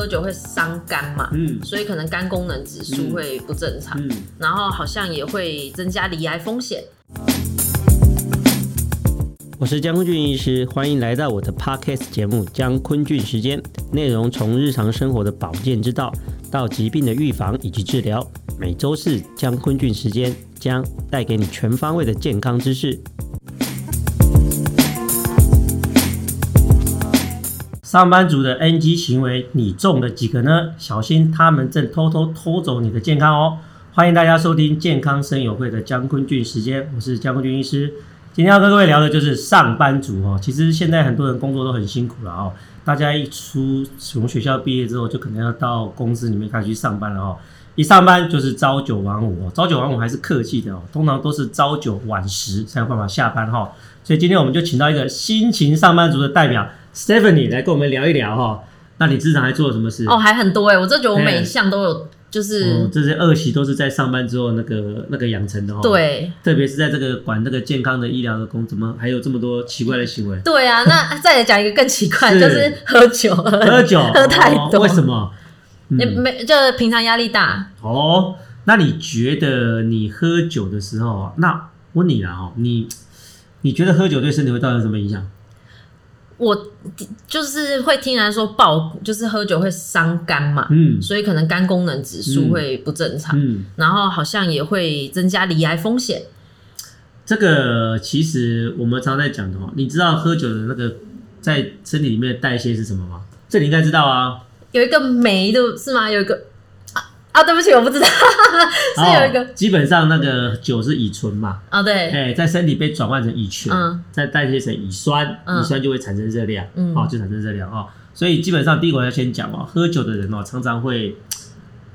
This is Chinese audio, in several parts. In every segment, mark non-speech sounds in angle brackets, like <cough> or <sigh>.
喝酒会伤肝嘛，嗯，所以可能肝功能指数会不正常，嗯，然后好像也会增加罹癌风险。我是江坤俊医师，欢迎来到我的 Podcast 节目《江坤俊时间》，内容从日常生活的保健之道到疾病的预防以及治疗，每周四江坤俊时间将带给你全方位的健康知识。上班族的 NG 行为，你中了几个呢？小心他们正偷偷偷走你的健康哦！欢迎大家收听健康生友会的江坤俊时间，我是江坤俊医师。今天要跟各位聊的就是上班族哦。其实现在很多人工作都很辛苦了哦。大家一出从学校毕业之后，就可能要到公司里面开始去上班了哦。一上班就是朝九晚五，朝九晚五还是客气的哦，通常都是朝九晚十才有办法下班哈。所以今天我们就请到一个辛勤上班族的代表。Stephanie 来跟我们聊一聊哈，那你日常还做了什么事？哦，还很多哎，我这觉得我每一项都有，就是、哦、这些恶习都是在上班之后那个那个养成的哈。对，特别是在这个管那个健康的医疗的工，怎么还有这么多奇怪的行为？对啊，那 <laughs> 再来讲一个更奇怪，是就是喝酒，喝酒 <laughs> 喝太多，哦、为什么？你、嗯、没，就是平常压力大。哦，那你觉得你喝酒的时候，那问你了哈，你你觉得喝酒对身体会造成什么影响？我就是会听人说爆，就是喝酒会伤肝嘛，嗯，所以可能肝功能指数会不正常，嗯，嗯，然后好像也会增加罹癌风险。这个其实我们常常在讲的哦，你知道喝酒的那个在身体里面的代谢是什么吗？这你应该知道啊，有一个酶的是吗？有一个。啊，对不起，我不知道，<laughs> 是有一个、哦。基本上那个酒是乙醇嘛？啊、哦，对。哎，在身体被转换成乙醛，嗯、再代谢成乙酸，嗯、乙酸就会产生热量，嗯，哦，就产生热量哦。所以基本上第一个我要先讲哦，喝酒的人哦，常常会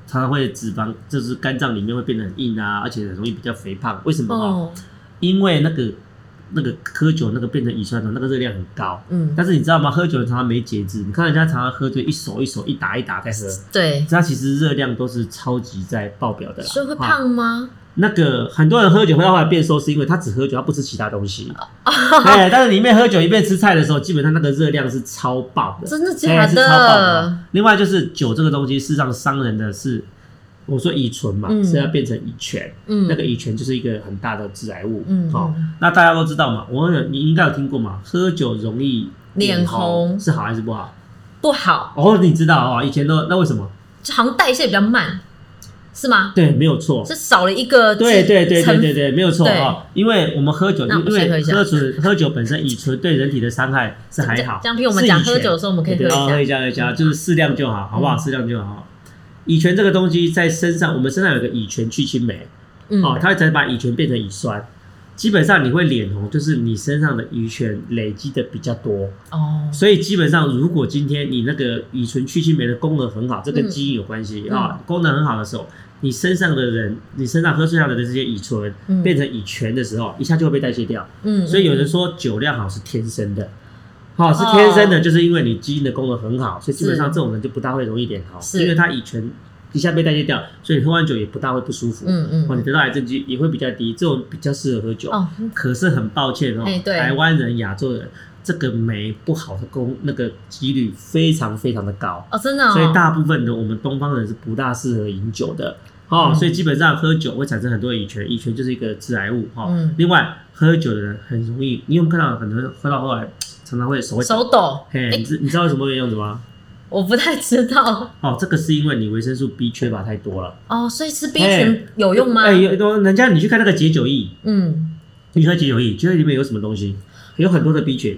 常常会脂肪就是肝脏里面会变得很硬啊，而且很容易比较肥胖。为什么？哦，因为那个。那个喝酒那个变成乙酸的那个热量很高，嗯，但是你知道吗？喝酒常常没节制，你看人家常常喝醉，一手一手一打一打在喝，对，它其实热量都是超级在爆表的啦。所以会胖吗？那个很多人喝酒会后来变瘦，是因为他只喝酒，他不吃其他东西。<laughs> 哎，但是你一边喝酒一边吃菜的时候，基本上那个热量是超爆的，真的假的？是超爆的。另外就是酒这个东西，事实上伤人的是。我说乙醇嘛，嗯、是要变成乙醛，嗯，那个乙醛就是一个很大的致癌物，嗯，好、哦，那大家都知道嘛，我你应该有听过嘛，喝酒容易脸红，是好还是不好？不好。哦，你知道啊、哦？以前都那为什么？好像代谢比较慢，是吗？对，没有错，是少了一个。对对对对对对，没有错啊、哦，因为我们喝酒，因为喝酒喝酒本身乙醇对人体的伤害是还好。这样听我们讲喝酒的时候，我们可以喝一下，喝一下，喝一下，就是适量就好，好不好？适量就好。乙醛这个东西在身上，我们身上有个乙醛去青酶，嗯、哦，它会再把乙醛变成乙酸。基本上你会脸红，就是你身上的乙醛累积的比较多哦。所以基本上，如果今天你那个乙醇去青酶的功能很好，这跟基因有关系啊、嗯哦，功能很好的时候，你身上的人，你身上喝剩下的这些乙醇变成乙醛的时候，一下就会被代谢掉。嗯，所以有人说酒量好是天生的。好、哦，是天生的，就是因为你基因的功能很好，所以基本上这种人就不大会容易脸红，是因为他乙醛一下被代谢掉，所以喝完酒也不大会不舒服。嗯嗯，哦，你得到癌症机也会比较低，这种比较适合喝酒。哦，可是很抱歉哦，欸、台湾人、亚洲人这个酶不好的功那个几率非常非常的高。哦，真的、哦。所以大部分的我们东方人是不大适合饮酒的。哦，嗯、所以基本上喝酒会产生很多乙醛，乙醛就是一个致癌物。哈、哦，嗯、另外喝酒的人很容易，你有没有看到很多人喝到后来？常常会手手抖，嘿，你知你知道为什么会这样子吗？我不太知道。哦，这个是因为你维生素 B 缺乏太多了。哦，所以吃 B 群有用吗？哎，有，人家你去看那个解酒液，嗯，你喝解酒液，觉得里面有什么东西？有很多的 B 群。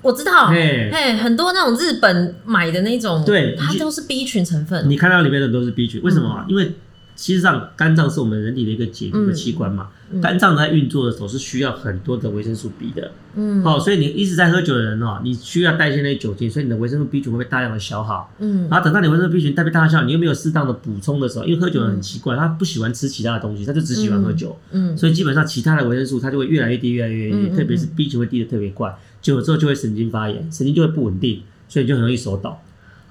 我知道，嘿，很多那种日本买的那种，对，它都是 B 群成分。你看到里面的都是 B 群，为什么？因为其实上，肝脏是我们人体的一个解毒的器官嘛。嗯、肝脏在运作的时候是需要很多的维生素 B 的。嗯，好、哦，所以你一直在喝酒的人哦，你需要代谢那些酒精，所以你的维生素 B 群会被大量的消耗。嗯，然后等到你维生素 B 群代谢大量消耗，你又没有适当的补充的时候，因为喝酒人很奇怪，他不喜欢吃其他的东西，他就只喜欢喝酒。嗯，所以基本上其他的维生素它就会越来越低，越来越低，特别是 B 群会低的特别快，久了之后就会神经发炎，神经就会不稳定，所以就很容易手抖。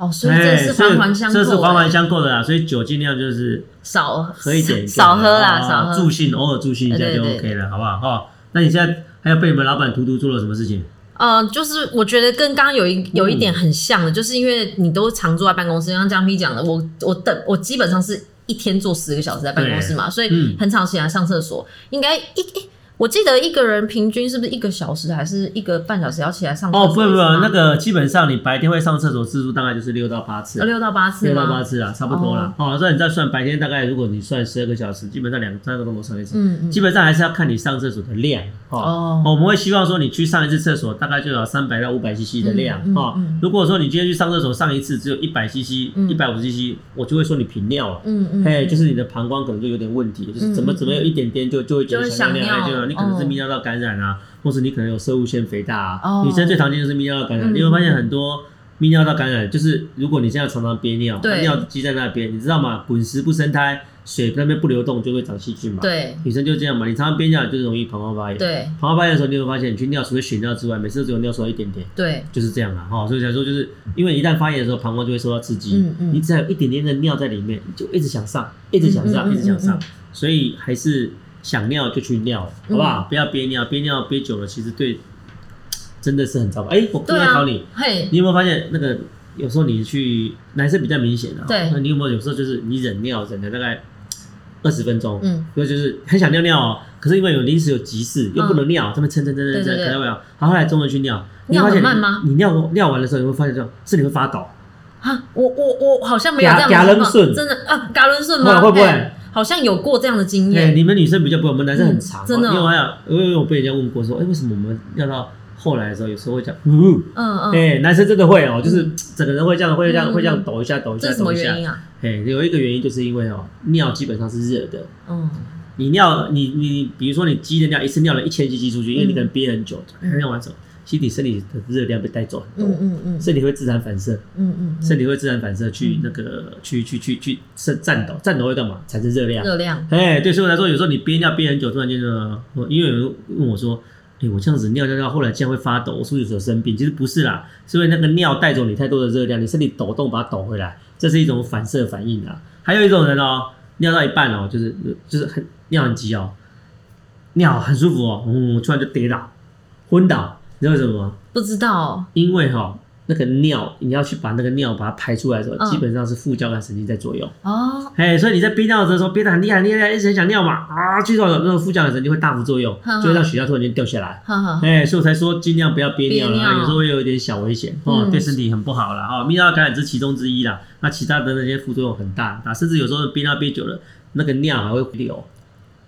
哦，所以这是环环相扣，这是环环相扣的啦。所以酒尽量就是少喝一点，少喝啦，少喝。助兴，偶尔助兴一下就 OK 了，好不好？哈，那你现在还有被你们老板荼毒做了什么事情？呃，就是我觉得跟刚刚有一有一点很像的，嗯、就是因为你都常坐在办公室，像江 P 讲的，我我等我基本上是一天坐十个小时在办公室嘛，所以很常起来上厕所，应该一一。我记得一个人平均是不是一个小时还是一个半小时要起来上厕所？哦，不不不，那个基本上你白天会上厕所次数大概就是六到八次，六到八次，六到八次啊，差不多了。哦，所以你再算白天大概，如果你算十二个小时，基本上两三个钟头上一次。嗯嗯。基本上还是要看你上厕所的量哦。我们会希望说你去上一次厕所大概就有三百到五百 CC 的量哦。如果说你今天去上厕所上一次只有一百 CC、一百五十 CC，我就会说你频尿了。嗯嗯。哎，就是你的膀胱可能就有点问题，就是怎么怎么有一点点就就会觉得想尿，就你可能是泌尿道。感染啊，或是你可能有射物腺肥大啊。Oh, 女生最常见就是泌尿道感染。嗯、你会发现很多泌尿道感染，就是如果你现在常常憋尿，尿积在那边，你知道吗？滚石不生苔，水那边不流动，就会长细菌嘛。对，女生就这样嘛。你常常憋尿，就是容易膀胱发炎。对，膀胱发炎的时候，你会发现你去尿，除了血尿之外，每次都只有尿出来一点点。对，就是这样啦。哈。所以才说，就是因为一旦发炎的时候，膀胱就会受到刺激。嗯嗯。你只要有一点点的尿在里面，就一直想上，一直想上，一直想上。所以还是。想尿就去尿，好不好？嗯、不要憋尿，憋尿憋久了，其实对真的是很糟糕。哎、欸，我刚才考你，啊、你有没有发现那个有时候你去男生比较明显啊，对，那你有没有有时候就是你忍尿忍了大概二十分钟，嗯，因为就是很想尿尿哦，可是因为有临时有急事又不能尿，这么撑撑撑撑撑，看到没有？好，后来终于去尿，尿很慢吗？你尿尿完的时候，你会发现这样身体会发抖啊？我我我好像没有这样的情况，真的啊？嘎伦顺吗？会不会？好像有过这样的经验。你们女生比较不，我们男生很长。真的。因为还有，因为我被人家问过说，哎，为什么我们要到后来的时候，有时候会讲，嗯嗯，哎，男生真的会哦，就是整个人会这样，会这样，会这样抖一下，抖一下，抖一下。什么原因啊？哎，有一个原因就是因为哦，尿基本上是热的。嗯。你尿，你你，比如说你积的尿，一次尿了一千 cc 出去，因为你可能憋很久，尿完之后。身体身体的热量被带走很多，嗯嗯嗯，身体会自然反射，嗯嗯，身体会自然反射去那个去去去去是颤抖，颤抖会干嘛？产生热量，热量，哎，对，所以来说，有时候你憋尿憋很久，突然间呢，因为有人问我说，哎，我这样子尿尿尿，后来竟然会发抖，我是不是有时候生病？其实不是啦，是因为那个尿带走你太多的热量，你身体抖动把它抖回来，这是一种反射反应啊。还有一种人哦，尿到一半哦，就是就是很尿很急哦，尿很舒服哦，嗯，突然就跌倒，昏倒。你知道为什么吗？不知道。因为哈，那个尿你要去把那个尿把它排出来的时候，嗯、基本上是副交感神经在作用。哦。哎，所以你在憋尿的时候憋得很厉害，厉害，一直很想尿嘛啊，去到那个副交感神经会大幅作用，就会让血压突然间掉下来。哎呵、欸，所以我才说尽量不要憋尿了，尿有时候会有一点小危险哦，嗯、对身体很不好了哦。泌尿道感染是其中之一啦，那其他的那些副作用很大啊，甚至有时候憋尿憋久了，那个尿还会流。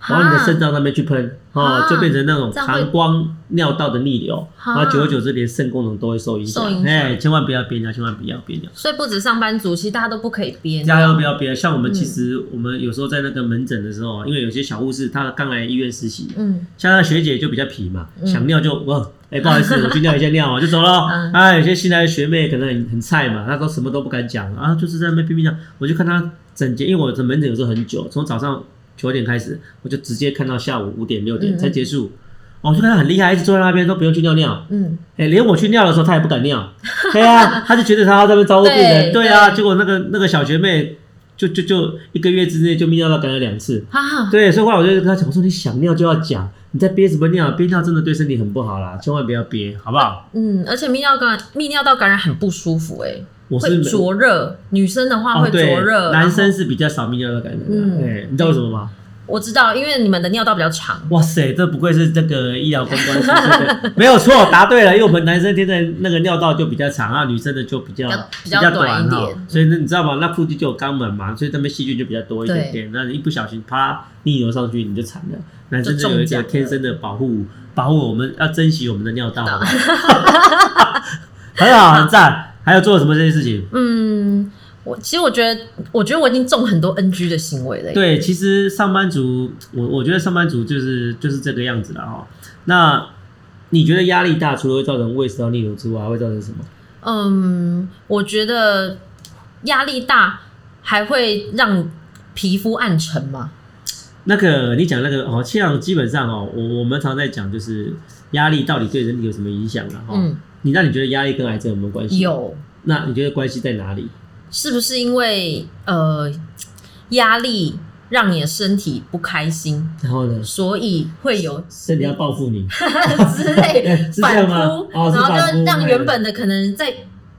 往你的肾脏那边去喷，哦，就变成那种膀胱尿道的逆流，然后久而久之，连肾功能都会受影响。哎，千万不要憋尿，千万不要憋尿。所以不止上班族，其实大家都不可以憋。大家都不要憋。像我们其实，我们有时候在那个门诊的时候，因为有些小护士她刚来医院实习，嗯，像那学姐就比较皮嘛，想尿就哇，哎，不好意思，<laughs> 我去尿一下尿啊，就走了。啊，有些新来的学妹可能很很菜嘛，她都什么都不敢讲啊，就是在那边憋憋尿。我就看她整节，因为我的门诊有时候很久，从早上。九点开始，我就直接看到下午五点六点才结束。哦，就看他很厉害，一直坐在那边都不用去尿尿。嗯，哎，连我去尿的时候，他也不敢尿。<laughs> 对啊，他就觉得他要在那边招呼病人。对啊，结果那个那个小学妹就就就一个月之内就泌尿道感染两次。哈，对，所以后来我就跟他讲，我说你想尿就要讲，你在憋什么尿？憋尿真的对身体很不好啦，千万不要憋，好不好？嗯，而且泌尿感泌尿道感染很不舒服，哎，我是灼热，女生的话会灼热，男生是比较少泌尿道感染的。嗯，你知道为什么吗？我知道，因为你们的尿道比较长。哇塞，这不愧是这个医疗公关 <laughs> 没有错，答对了。因为我们男生天生那个尿道就比较长啊，女生的就比较比较短一点。所以呢，你知道吗？那附近就有肛门嘛，所以那边细菌就比较多一点点。那你一不小心啪逆流上去，你就惨了。男生就有一个天生的保护，保护我们要珍惜我们的尿道。<laughs> <laughs> 很好，很赞。还有做了什么这些事情？嗯。我其实我觉得，我觉得我已经中很多 NG 的行为了。对，其实上班族，我我觉得上班族就是就是这个样子了哈。那你觉得压力大，除了会造成胃食道逆流之外，还会造成什么？嗯，我觉得压力大还会让皮肤暗沉吗？那个你讲那个哦，像基本上哦，我我们常在讲就是压力到底对人体有什么影响啊？哈，嗯，你那你觉得压力跟癌症有没有关系？有。那你觉得关系在哪里？是不是因为呃压力让你的身体不开心，然后呢，所以会有身体要报复你。<laughs> 之类 <laughs> 反扑，然后就让原本的可能在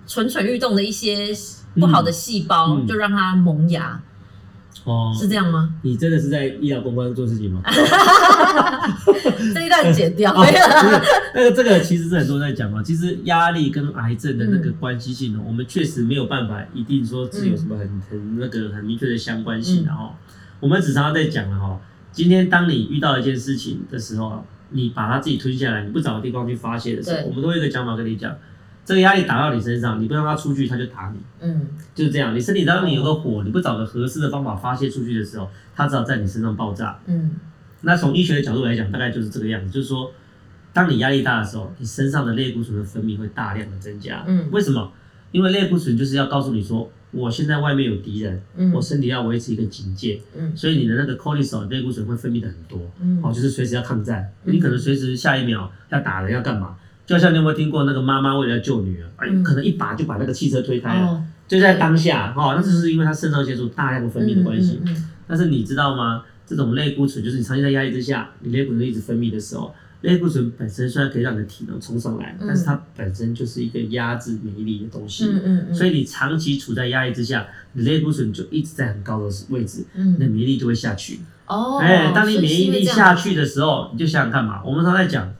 蠢蠢欲动的一些不好的细胞，就让它萌芽。哦，是这样吗？你真的是在医疗公关做事情吗？<laughs> 这一段剪掉。<laughs> 没有那个这个其实是很多人在讲嘛。其实压力跟癌症的那个关系性呢，我们确实没有办法一定说是有什么很很那个很明确的相关性。然后我们只常常在讲了哈。今天当你遇到一件事情的时候，你把它自己吞下来，你不找个地方去发泄的时候，我们都会有一个讲法跟你讲。这个压力打到你身上，你不让它出去，它就打你。嗯，就是这样。你身体当你有个火，你不找个合适的方法发泄出去的时候，它只好在你身上爆炸。嗯，那从医学的角度来讲，大概就是这个样子。就是说，当你压力大的时候，你身上的类固醇的分泌会大量的增加。嗯，为什么？因为类固醇就是要告诉你说，我现在外面有敌人，嗯，我身体要维持一个警戒。嗯，所以你的那个 cortisol 类固醇会分泌的很多。嗯，哦，就是随时要抗战，你可能随时下一秒要打人要干嘛？就像你有没有听过那个妈妈为了救女儿，哎、嗯，可能一把就把那个汽车推开了，哦、就在当下，哈、哦，那就是因为它肾上腺素大量的分泌的关系。嗯嗯嗯、但是你知道吗？这种类固醇就是你长期在压力之下，你类固醇一直分泌的时候，类固醇本身虽然可以让你的体能冲上来，嗯、但是它本身就是一个压制免疫力的东西。嗯嗯嗯、所以你长期处在压力之下，你类固醇就一直在很高的位置，嗯、你的免疫力就会下去。哦，哎，当你免疫力下去的时候，你就想想看嘛，我们常在讲。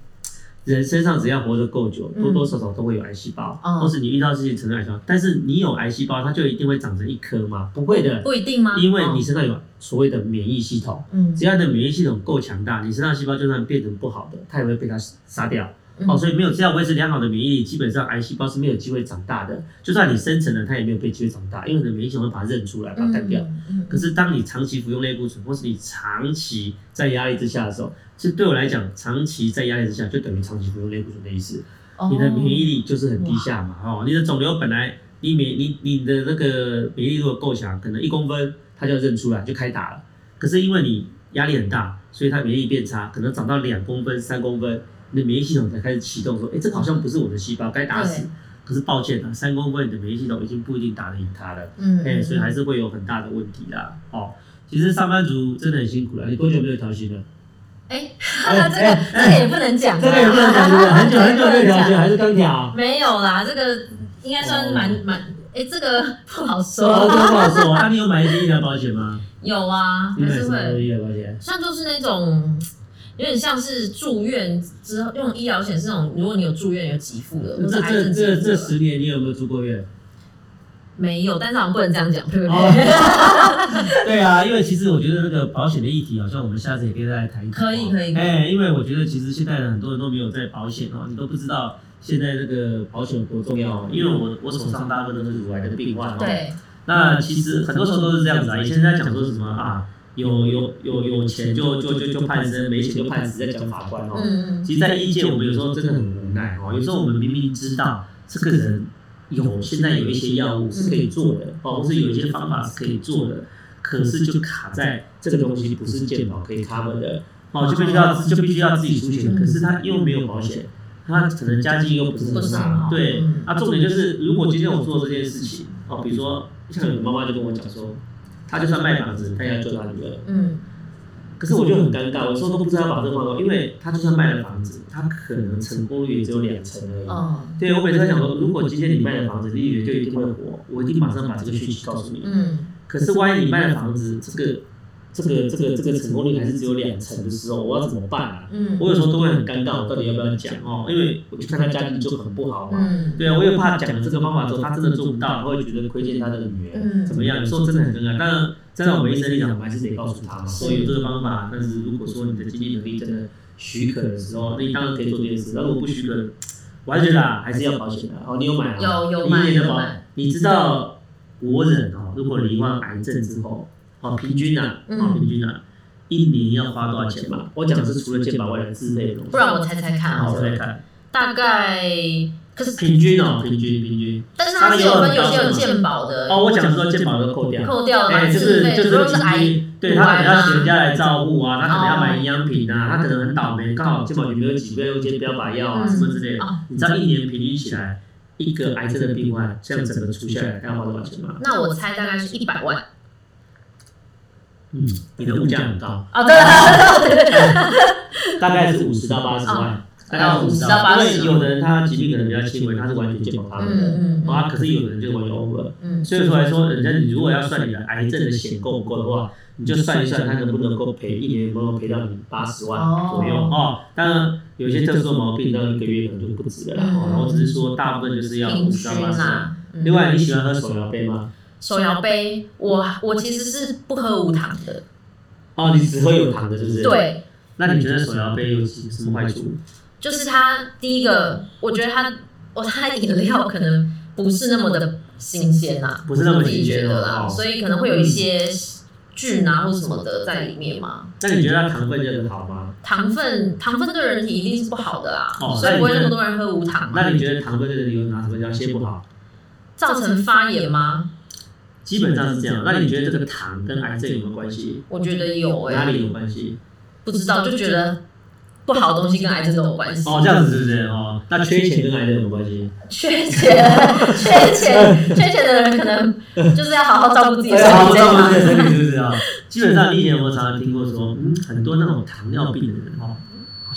人身上只要活得够久，多多少少都会有癌细胞，嗯、或是你遇到事情成癌细胞。但是你有癌细胞，它就一定会长成一颗吗？不会的，不一定吗？因为你身上有所谓的免疫系统，嗯，只要你的免疫系统够强大，你身上细胞就算变成不好的，它也会被它杀掉。哦，所以没有这样维持良好的免疫力，基本上癌细胞是没有机会长大的。就算你生成了，它也没有被机会长大，因为你的免疫系统会把它认出来，把它干掉。可是当你长期服用类固醇，或是你长期在压力之下的时候，其实对我来讲，长期在压力之下就等于长期服用类固醇的意思。你的免疫力就是很低下嘛，哦，你的肿瘤本来你免你你的那个免疫力如果够强，可能一公分它就要认出来就开打了。可是因为你压力很大，所以它免疫力变差，可能长到两公分、三公分。你的免疫系统才开始启动，说：“哎、欸，这个好像不是我的细胞，该打死。”可是抱歉啊，三公分你的免疫系统已经不一定打得赢它了。嗯，哎、欸，所以还是会有很大的问题啦。哦，其实上班族真的很辛苦了。你多久没有调薪了？哎、欸，<laughs> 这个、欸、这个也不能讲，这个也不能讲，对不对？很久很久没有调薪，还是刚调？没有啦，这个应该算是蛮蛮……哎、欸，这个不好说，这个不好说。那、<laughs> 啊、你有买一些医疗保险吗？有啊，还是会医疗保险，像就是那种。有点像是住院之后用医疗险是那种，如果你有住院有给付的。这这这这十年你有没有住过院？没有，但是好像不能这样讲，对不对？<laughs> 对啊，因为其实我觉得那个保险的议题，好像我们下次也可以再来谈一谈。可以可以。哎，因为我觉得其实现在很多人都没有在保险哦，你都不知道现在这个保险有多重要。因为我我手上大部分都是乳癌的病患哦。对。那其实很多时候都是这样子啊，以前在讲说什么啊？有有有有钱就就就就判生，没钱就判死，在讲法官哦。其实，在医界，我们有时候真的很无奈哦。有时候我们明明知道这个人有现在有一些药物是可以做的哦，或是有一些方法是可以做的，可是就卡在这个东西不是健保可以 cover 的哦，就必须要就必须要自己出钱。可是他又没有保险，他可能家境又不是很差。对，啊，重点就是如果今天我做这件事情哦，比如说像有妈妈就跟我讲说。他就算卖房子，他也要救他女儿。嗯，可是我就很尴尬，我说都不知道把这个放过，因为他就算卖了房子，他可能成功率也只有两成而已。哦，对，我每次在想说，如果今天你卖了房子，你以为就一定会活，我一定马上把这个讯息告诉你。嗯，可是万一你卖了房子，这个。这个这个这个成功率还是只有两成的时候，我要怎么办啊？嗯，我有时候都会很尴尬，我到底要不要讲哦？因为我就看他家庭就很不好嘛。嗯，对啊，我也怕讲了这个方法之后，他真的做不到，他会觉得亏欠他的女儿，怎么样？有时候真的很尴尬。但是站在我们医生立场，我们还是得告诉他嘛，说有这个方法。但是如果说你的经济能力真的许可的时候，那你当然可以做这件事。如果不许可，我还觉得还是要保险的。哦，你有买吗？有有买有买。你知道国人哦，如果罹患癌症之后，哦，平均啊，哦，平均啊。一年要花多少钱嘛？我讲的是除了健保外的自费内容。不然我猜猜看，我猜猜看，大概可是平均哦，平均平均。但是它是有分有些有健保的哦，我讲说健保都扣掉，扣掉哎，就是就是平均，对他可能要请人家来照顾啊，他可能要买营养品啊，他可能很倒霉，刚好健保里面有几个用一些标靶药啊什么之类的。你知道一年平均起来，一个癌症的病患这样整个除下来，他要花多少钱吗？那我猜大概是一百万。嗯，你的物价很高。啊，对大概是五十到八十万，大概五十到八十。因为有的人他疾病可能比较轻微，他是完全健保发的，嗯嗯，啊，可是有的人就完全 over，嗯，所以说来说，人家你如果要算你的癌症的险够不够的话，你就算一算他能不能够赔一年能不能赔到你八十万左右。哦。当然有些特殊毛病到一个月可能就不止了啦，然后只是说大部分就是要五十到八十万。另外你喜欢喝手摇杯吗？手摇杯，我我其实是不喝无糖的。哦，你只喝有糖的，是不是？对。那你觉得手摇杯有什么坏处？就是它第一个，我觉得它，我它饮料可能不是那么的新鲜呐，不是那么新鲜的啦，所以可能会有一些菌啊或什么的在里面嘛。那你觉得它糖分就很好吗？糖分，糖分对人体一定是不好的啦，所以不会那么多人喝无糖。那你觉得糖分对人体有哪什么哪些不好？造成发炎吗？基本上是这样。那你觉得这个糖跟癌症有没有关系？我觉得有诶。哪里有关系？不知道，就觉得不好的东西跟癌症都有关系。哦，这样子是不是？哦，那缺钱跟癌症有关系？缺钱，<laughs> 缺钱，缺钱的人可能就是要好好照顾自己的身体，好好照顾自己的身体，是不是啊？基本上，以前我常常听过说，嗯，很多那种糖尿病的人哦。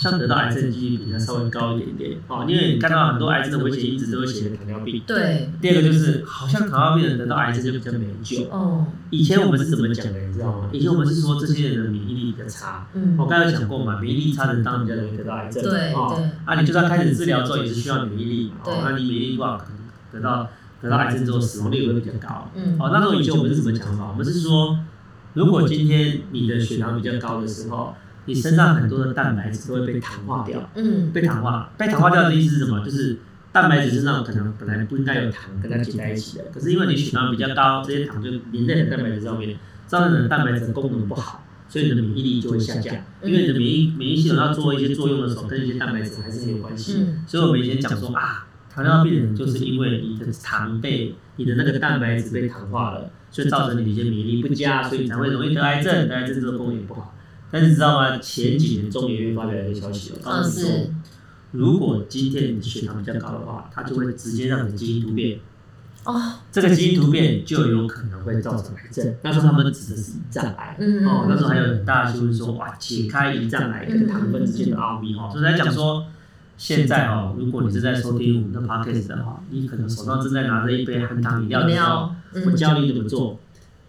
像得到癌症的几率比它稍微高一点点哦，因为你看到很多癌症的危险因子都会写糖尿病。对。第二个就是，好像糖尿病人得到癌症就比较没救。哦。以前我们是怎么讲的，你知道吗？以前我们是说这些人的免疫力比较差。嗯。我刚才讲过嘛，免疫力差的人当然比较容易得到癌症。对。哦。啊，你就算开始治疗之后也是需要免疫力。对。那你免疫力不好，可能得到得到癌症之后死亡率会比较高。嗯。哦，那时候以前我们是怎么讲的？我们是说，如果今天你的血糖比较高的时候。你身上很多的蛋白质都会被糖化掉，嗯，被糖化，被糖化掉的意思是什么？就是蛋白质是那种可能本来不应该有糖跟它结在一起的，可是因为你血糖比较高，这些糖就粘在蛋白质上面，造成你的蛋白质的功能不好，所以你的免疫力就会下降。因为你的免疫免疫系统要做一些作用的时候，跟一些蛋白质还是很有关系。所以我们以前讲说啊，糖尿病人就是因为你的糖被你的那个蛋白质被糖化了，所以造成你的一些免疫力不佳，所以才会容易得癌症，得癌症这个功能不好。但是你知道吗？前几年中研院发表一个消息哦，告诉你说，如果今天你的血糖比较高的话，它就会直接让你的基因突变。哦，这个基因突变就有可能会造成癌症。那时候他们指的是胰脏癌。嗯。哦，那时候还有很大的新闻说，哇，解开胰脏癌跟糖分之间的奥秘哈。所以在讲说，现在哦，如果你是在收听我们的 podcast 的话，你可能手上正在拿着一杯含糖饮料的时候，我教你怎么做。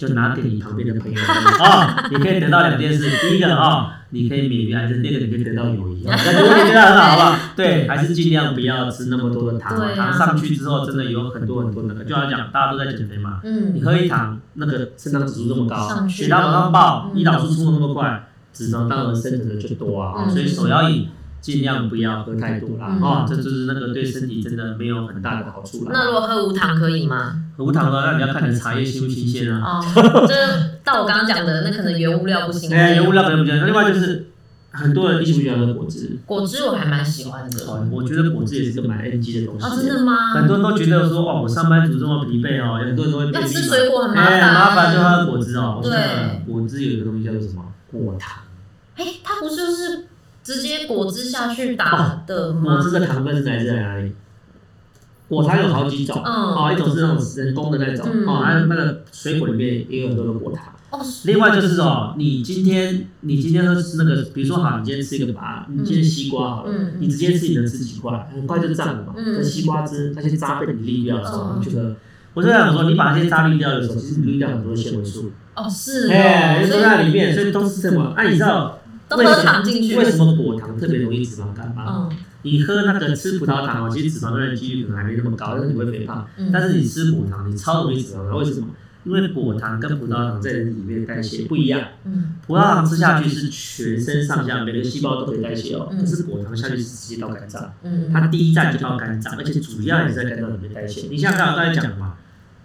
就拿给你旁边的朋友啊，<laughs> 你可以得到两件事。第一个啊，你可以免于癌症；第二个，你可以得到友谊。那觉得觉得很好，好不好？对，还是尽量不要吃那么多的糖。糖上去之后，真的有很多很多那个，就像讲，大家都在减肥嘛。嗯。你喝一糖，那个肾上指数这么高，血糖往上爆，胰岛素冲的那么快，脂肪当然生成的就多啊。所以手摇饮。尽量不要喝太多啦，哦，这就是那个对身体真的没有很大的好处啦。那如果喝无糖可以吗？喝无糖的，那你要看你的茶叶新不新鲜啊。哦，<laughs> 就是到我刚刚讲的，那可能原物料不新鲜。哎，原物料可能不新鲜。另外就是很多人喜不喜欢喝果汁？果汁我还蛮喜欢的。我觉得果汁也是个蛮 NG 的东西。哦，真的吗？很多人都觉得说，哇，我上班族这么疲惫哦，很多人都会。要吃水果很麻烦。麻烦就喝果汁哦。对。果汁有一个东西叫做什么？果糖。哎，它不就是？直接果汁下去打的吗？果汁的糖分是来自哪里？果糖有好几种，哦，一种是那种人工的那种，哦，还有那个水果里面也有很多的果糖。哦，另外就是哦，你今天你今天吃那个，比如说好，你今天吃一个拔，你今天西瓜好了，你直接吃你能吃几块，很快就胀了嘛。那西瓜汁那些渣被你滤掉的时候，你觉得？我就想说，你把这些渣滤掉的时候，其实滤掉很多纤维素。哦，是，哎，都在里面，所以都是什么？那你知道？为什么为什么果糖特别容易脂肪肝吗？你喝那个吃葡萄糖哦，其实脂肪肝的几率可能还没那么高，但是你会肥胖。但是你吃果糖，你超容易脂肪肝。为什么？因为果糖跟葡萄糖在人里面代谢不一样。葡萄糖吃下去是全身上下每个细胞都可以代谢哦，可是果糖下去是直接到肝脏。它第一站就到肝脏，而且主要也是在肝脏里面代谢。你像刚刚刚才讲的嘛。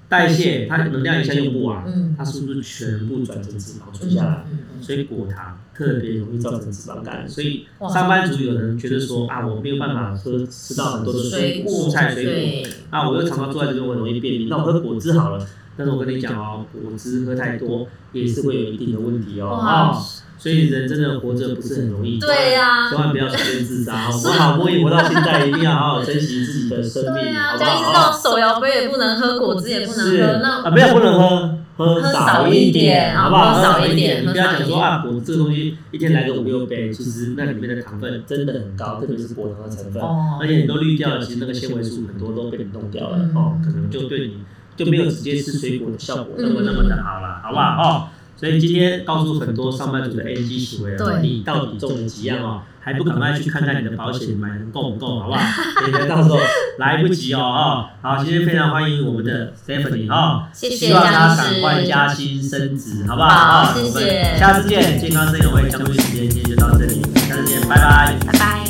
代谢它能量一下用不完，它是不是全部转成脂肪存下来？所以果糖特别容易造成脂肪肝。所以上班族有人觉得说啊，我没有办法喝吃到很多的蔬蔬菜水果，啊，我又常常坐在这边，我容易便秘，那我喝果汁好了。但是我跟你讲哦，果汁喝太多也是会有一定的问题哦。啊。所以人真的活着不是很容易，对呀，千万不要随便自杀。我们好不容易活到现在，一定要好好珍惜自己的生命，好不好？手摇杯也不能喝，果汁也不能喝，那啊，不要不能喝，喝少一点，好不好？喝少一点，你不要讲说啊，果汁这个东西一天来个五六杯，其实那里面的糖分真的很高，特别是果糖的成分，而且你都滤掉了，其实那个纤维素很多都被你弄掉了哦，可能就对你就没有直接吃水果的效果那么那么的好了，好不好？哦。所以今天告诉很多上班族的 NG 行为了，你到底中了几样哦？还不赶快去看看你的保险买的够不够，好不好？<laughs> 免得到时候来不及哦哦。好，今天非常欢迎我们的 Stephanie 哈，谢谢，希望大家赶快加薪升职，好不好？好，谢谢。下次见，健康生友会相对时间今天就到这里，下次见，拜拜拜拜。